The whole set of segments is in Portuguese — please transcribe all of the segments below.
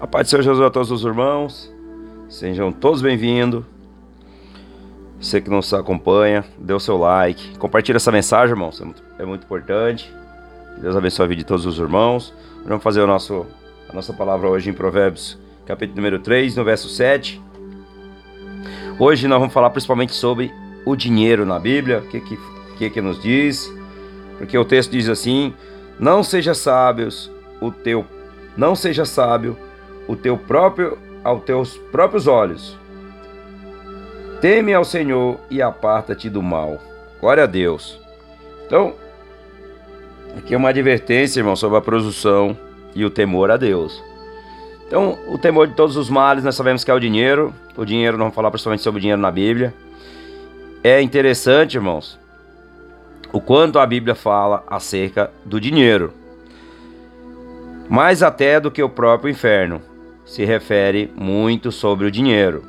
A paz do Senhor Jesus a todos os irmãos. Sejam todos bem-vindos. Você que nos acompanha, dê o seu like. Compartilhe essa mensagem, irmãos. É muito, é muito importante. Deus abençoe a vida de todos os irmãos. Vamos fazer o nosso, a nossa palavra hoje em Provérbios, capítulo número 3, no verso 7. Hoje nós vamos falar principalmente sobre o dinheiro na Bíblia. O que, que, que, que nos diz? Porque o texto diz assim: Não seja sábios o teu, não seja sábio o teu próprio aos teus próprios olhos. Teme ao Senhor e aparta-te do mal. Glória a Deus. Então, aqui é uma advertência, irmão, sobre a produção e o temor a Deus. Então, o temor de todos os males, nós sabemos que é o dinheiro. O dinheiro, não vamos falar principalmente sobre o dinheiro na Bíblia. É interessante, irmãos, o quanto a Bíblia fala acerca do dinheiro. Mais até do que o próprio inferno se refere muito sobre o dinheiro.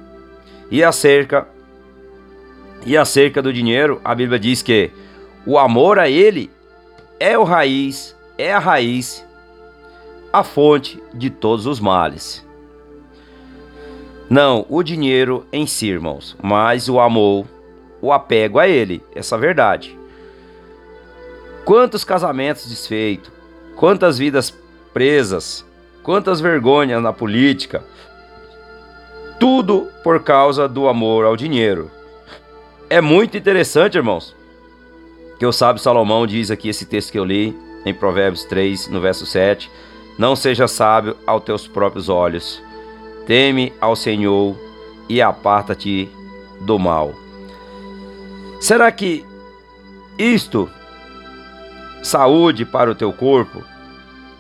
E acerca e acerca do dinheiro, a Bíblia diz que o amor a ele é o raiz, é a raiz, a fonte de todos os males. Não o dinheiro em si, irmãos, mas o amor, o apego a ele, essa verdade. Quantos casamentos desfeitos, quantas vidas presas, Quantas vergonhas na política. Tudo por causa do amor ao dinheiro. É muito interessante, irmãos, que o sábio Salomão diz aqui esse texto que eu li em Provérbios 3, no verso 7. Não seja sábio aos teus próprios olhos. Teme ao Senhor e aparta-te do mal. Será que isto saúde para o teu corpo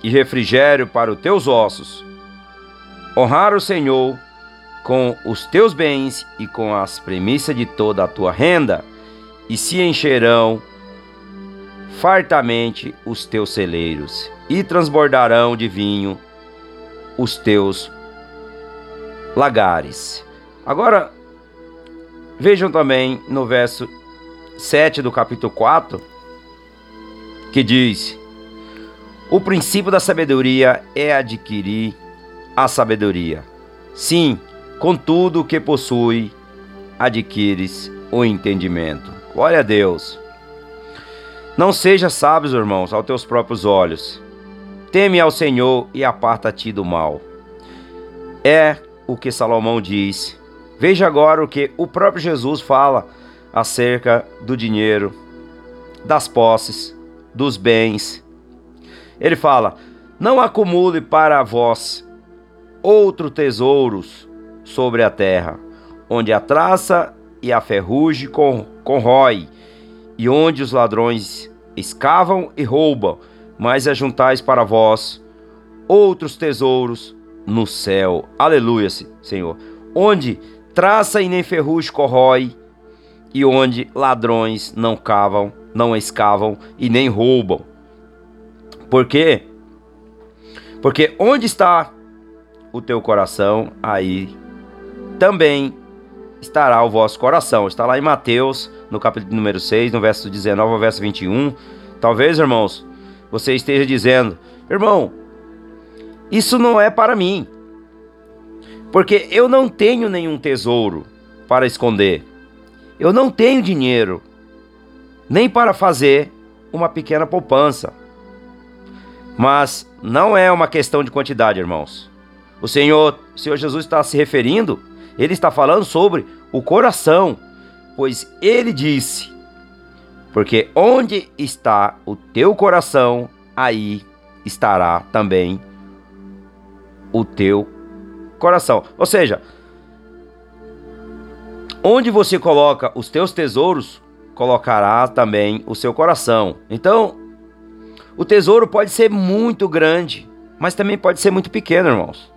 e refrigério para os teus ossos. Honrar o Senhor com os teus bens e com as premissas de toda a tua renda, e se encherão fartamente os teus celeiros, e transbordarão de vinho os teus lagares. Agora, vejam também no verso 7 do capítulo 4, que diz: o princípio da sabedoria é adquirir a sabedoria. Sim, com tudo que possui, adquires o entendimento. Glória a Deus. Não seja sábios, irmãos, aos teus próprios olhos. Teme ao Senhor e aparta-te do mal. É o que Salomão diz. Veja agora o que o próprio Jesus fala acerca do dinheiro, das posses, dos bens ele fala: Não acumule para vós outro tesouros sobre a terra, onde a traça e a ferrugem corrói, e onde os ladrões escavam e roubam, mas ajuntais para vós outros tesouros no céu. Aleluia, Senhor. Onde traça e nem ferrugem corrói, e onde ladrões não cavam, não escavam e nem roubam. Por quê? Porque onde está o teu coração, aí também estará o vosso coração. Está lá em Mateus, no capítulo número 6, no verso 19 ao verso 21. Talvez, irmãos, você esteja dizendo: irmão, isso não é para mim, porque eu não tenho nenhum tesouro para esconder, eu não tenho dinheiro, nem para fazer uma pequena poupança. Mas não é uma questão de quantidade, irmãos. O Senhor, o Senhor Jesus está se referindo, ele está falando sobre o coração, pois ele disse: Porque onde está o teu coração, aí estará também o teu coração. Ou seja, onde você coloca os teus tesouros, colocará também o seu coração. Então, o tesouro pode ser muito grande, mas também pode ser muito pequeno, irmãos.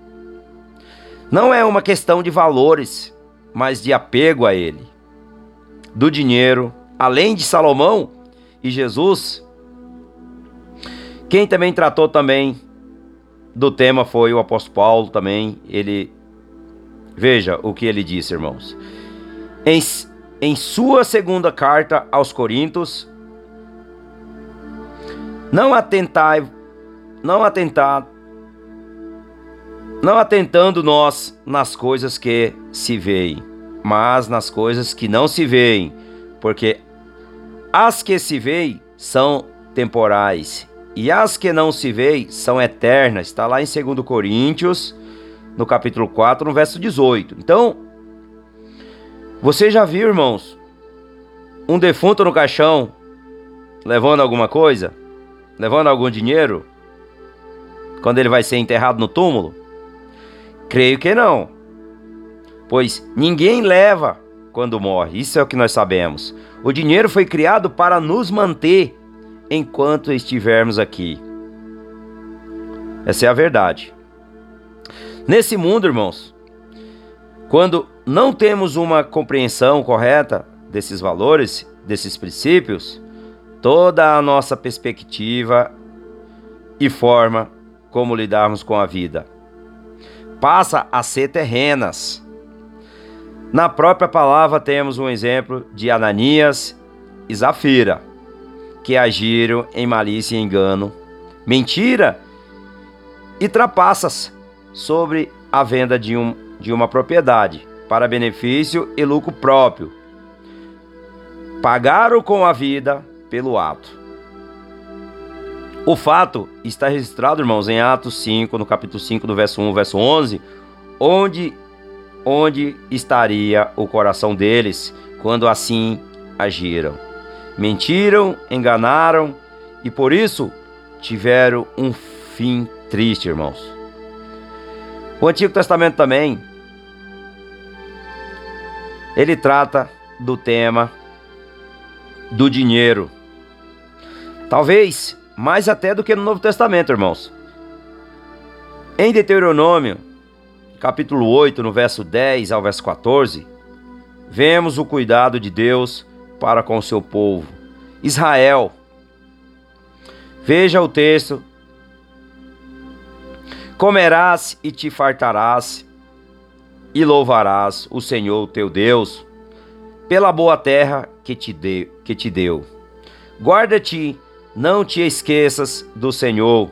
Não é uma questão de valores, mas de apego a ele. Do dinheiro, além de Salomão e Jesus, quem também tratou também do tema foi o apóstolo Paulo também. Ele veja o que ele disse, irmãos. Em, em sua segunda carta aos Coríntios, não atentai, não atentar, Não atentando nós nas coisas que se veem, mas nas coisas que não se veem, porque as que se veem são temporais e as que não se veem são eternas. Está lá em 2 Coríntios, no capítulo 4, no verso 18. Então, você já viu, irmãos, um defunto no caixão levando alguma coisa? Levando algum dinheiro? Quando ele vai ser enterrado no túmulo? Creio que não. Pois ninguém leva quando morre. Isso é o que nós sabemos. O dinheiro foi criado para nos manter enquanto estivermos aqui. Essa é a verdade. Nesse mundo, irmãos, quando não temos uma compreensão correta desses valores, desses princípios, toda a nossa perspectiva e forma como lidarmos com a vida passa a ser terrenas. Na própria palavra temos um exemplo de Ananias e Zafira, que agiram em malícia e engano, mentira e trapaças sobre a venda de, um, de uma propriedade para benefício e lucro próprio. Pagaram com a vida pelo ato. O fato está registrado, irmãos, em Atos 5, no capítulo 5, do verso 1, verso 11, onde onde estaria o coração deles quando assim agiram. Mentiram, enganaram e por isso tiveram um fim triste, irmãos. O Antigo Testamento também ele trata do tema do dinheiro. Talvez mais até do que no Novo Testamento, irmãos. Em Deuteronômio, capítulo 8, no verso 10 ao verso 14, vemos o cuidado de Deus para com o seu povo, Israel. Veja o texto: Comerás e te fartarás, e louvarás o Senhor teu Deus, pela boa terra que te, que te deu. Guarda-te não te esqueças do Senhor,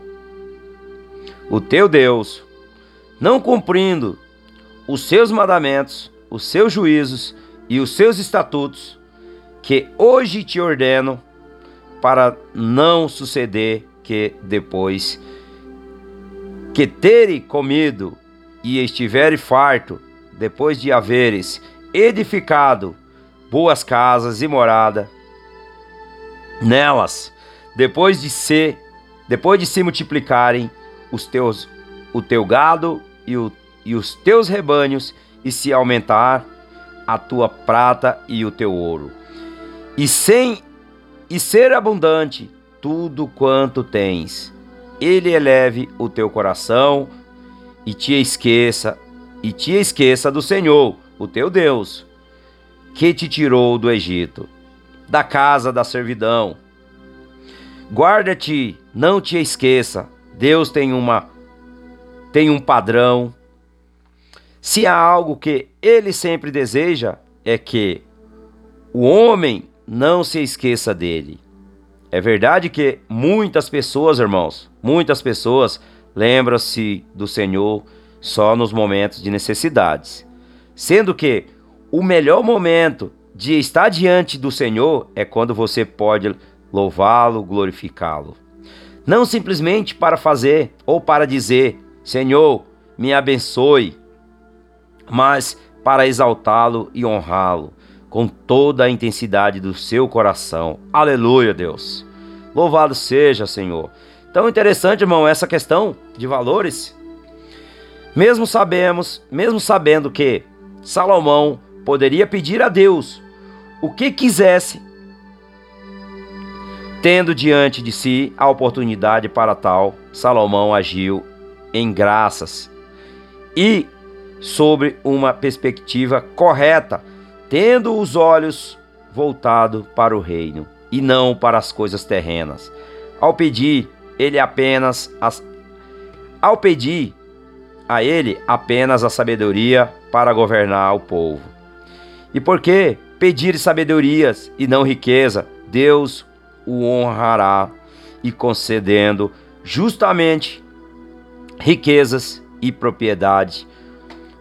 o teu Deus, não cumprindo os seus mandamentos, os seus juízos e os seus estatutos, que hoje te ordeno, para não suceder que depois que tere comido e estivere farto, depois de haveres edificado boas casas e morada nelas, depois de ser, depois de se multiplicarem os teus, o teu gado e, o, e os teus rebanhos, e se aumentar a tua prata e o teu ouro, e sem e ser abundante tudo quanto tens, ele eleve o teu coração e te esqueça e te esqueça do Senhor, o teu Deus, que te tirou do Egito, da casa da servidão Guarda-te, não te esqueça. Deus tem uma tem um padrão. Se há algo que ele sempre deseja é que o homem não se esqueça dele. É verdade que muitas pessoas, irmãos, muitas pessoas lembram-se do Senhor só nos momentos de necessidades, sendo que o melhor momento de estar diante do Senhor é quando você pode louvá-lo, glorificá-lo. Não simplesmente para fazer ou para dizer, Senhor, me abençoe, mas para exaltá-lo e honrá-lo com toda a intensidade do seu coração. Aleluia, Deus. Louvado seja, Senhor. Tão interessante, irmão, essa questão de valores. Mesmo sabemos, mesmo sabendo que Salomão poderia pedir a Deus o que quisesse Tendo diante de si a oportunidade para tal, Salomão agiu em graças e sobre uma perspectiva correta, tendo os olhos voltados para o reino e não para as coisas terrenas. Ao pedir, ele apenas as, ao pedir a ele apenas a sabedoria para governar o povo. E por que pedir sabedorias e não riqueza? Deus o honrará e concedendo justamente riquezas e propriedade.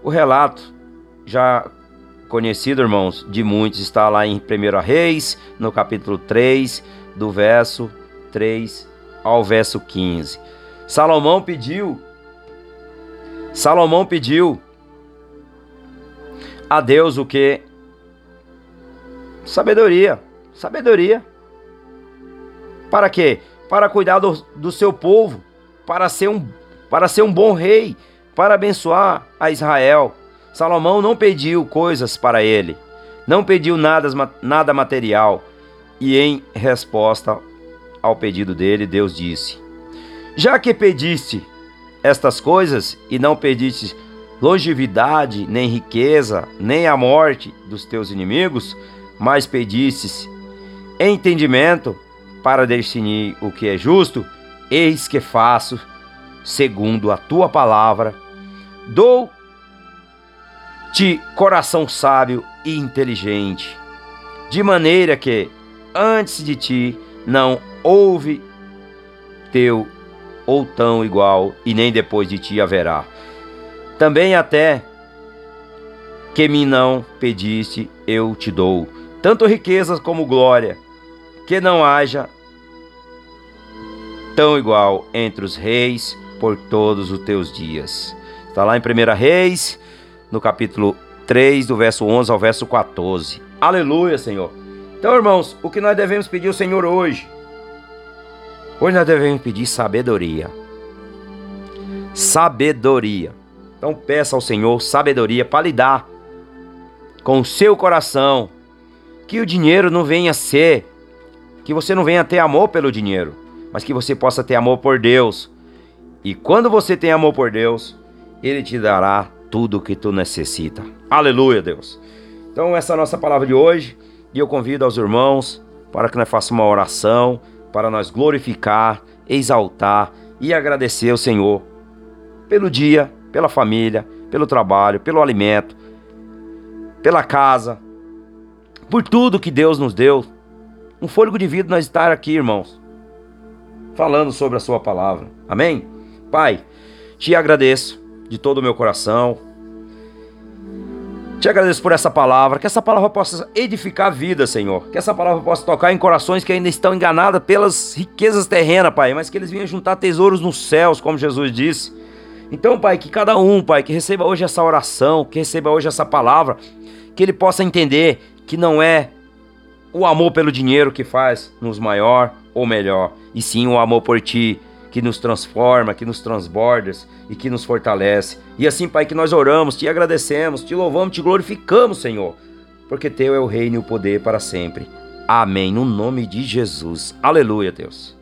O relato já conhecido, irmãos, de muitos, está lá em 1 Reis, no capítulo 3, do verso 3 ao verso 15. Salomão pediu Salomão pediu a Deus o que? Sabedoria. Sabedoria. Para quê? Para cuidar do, do seu povo, para ser, um, para ser um bom rei, para abençoar a Israel. Salomão não pediu coisas para ele, não pediu nada, nada material. E em resposta ao pedido dele, Deus disse: Já que pediste estas coisas e não pediste longevidade, nem riqueza, nem a morte dos teus inimigos, mas pedistes entendimento para discernir o que é justo, eis que faço segundo a tua palavra. Dou-te coração sábio e inteligente, de maneira que antes de ti não houve teu ou tão igual, e nem depois de ti haverá. Também até que me não pediste, eu te dou, tanto riquezas como glória, que não haja tão igual entre os reis por todos os teus dias. Está lá em 1 Reis, no capítulo 3, do verso 11 ao verso 14. Aleluia, Senhor. Então, irmãos, o que nós devemos pedir ao Senhor hoje? Hoje nós devemos pedir sabedoria. Sabedoria. Então peça ao Senhor sabedoria para lidar com o seu coração. Que o dinheiro não venha ser, que você não venha ter amor pelo dinheiro, mas que você possa ter amor por Deus. E quando você tem amor por Deus, Ele te dará tudo o que tu necessita. Aleluia, Deus. Então essa é a nossa palavra de hoje. E eu convido aos irmãos para que nós façamos uma oração, para nós glorificar, exaltar e agradecer ao Senhor pelo dia pela família, pelo trabalho, pelo alimento, pela casa, por tudo que Deus nos deu. Um fôlego de vida nós estar aqui, irmãos, falando sobre a sua palavra. Amém? Pai, te agradeço de todo o meu coração. Te agradeço por essa palavra, que essa palavra possa edificar a vida, Senhor. Que essa palavra possa tocar em corações que ainda estão enganados pelas riquezas terrenas, Pai, mas que eles venham juntar tesouros nos céus, como Jesus disse. Então, Pai, que cada um, Pai, que receba hoje essa oração, que receba hoje essa palavra, que ele possa entender que não é o amor pelo dinheiro que faz nos maior ou melhor, e sim o amor por Ti, que nos transforma, que nos transborda e que nos fortalece. E assim, Pai, que nós oramos, te agradecemos, te louvamos, te glorificamos, Senhor, porque Teu é o reino e o poder para sempre. Amém. No nome de Jesus. Aleluia, Deus.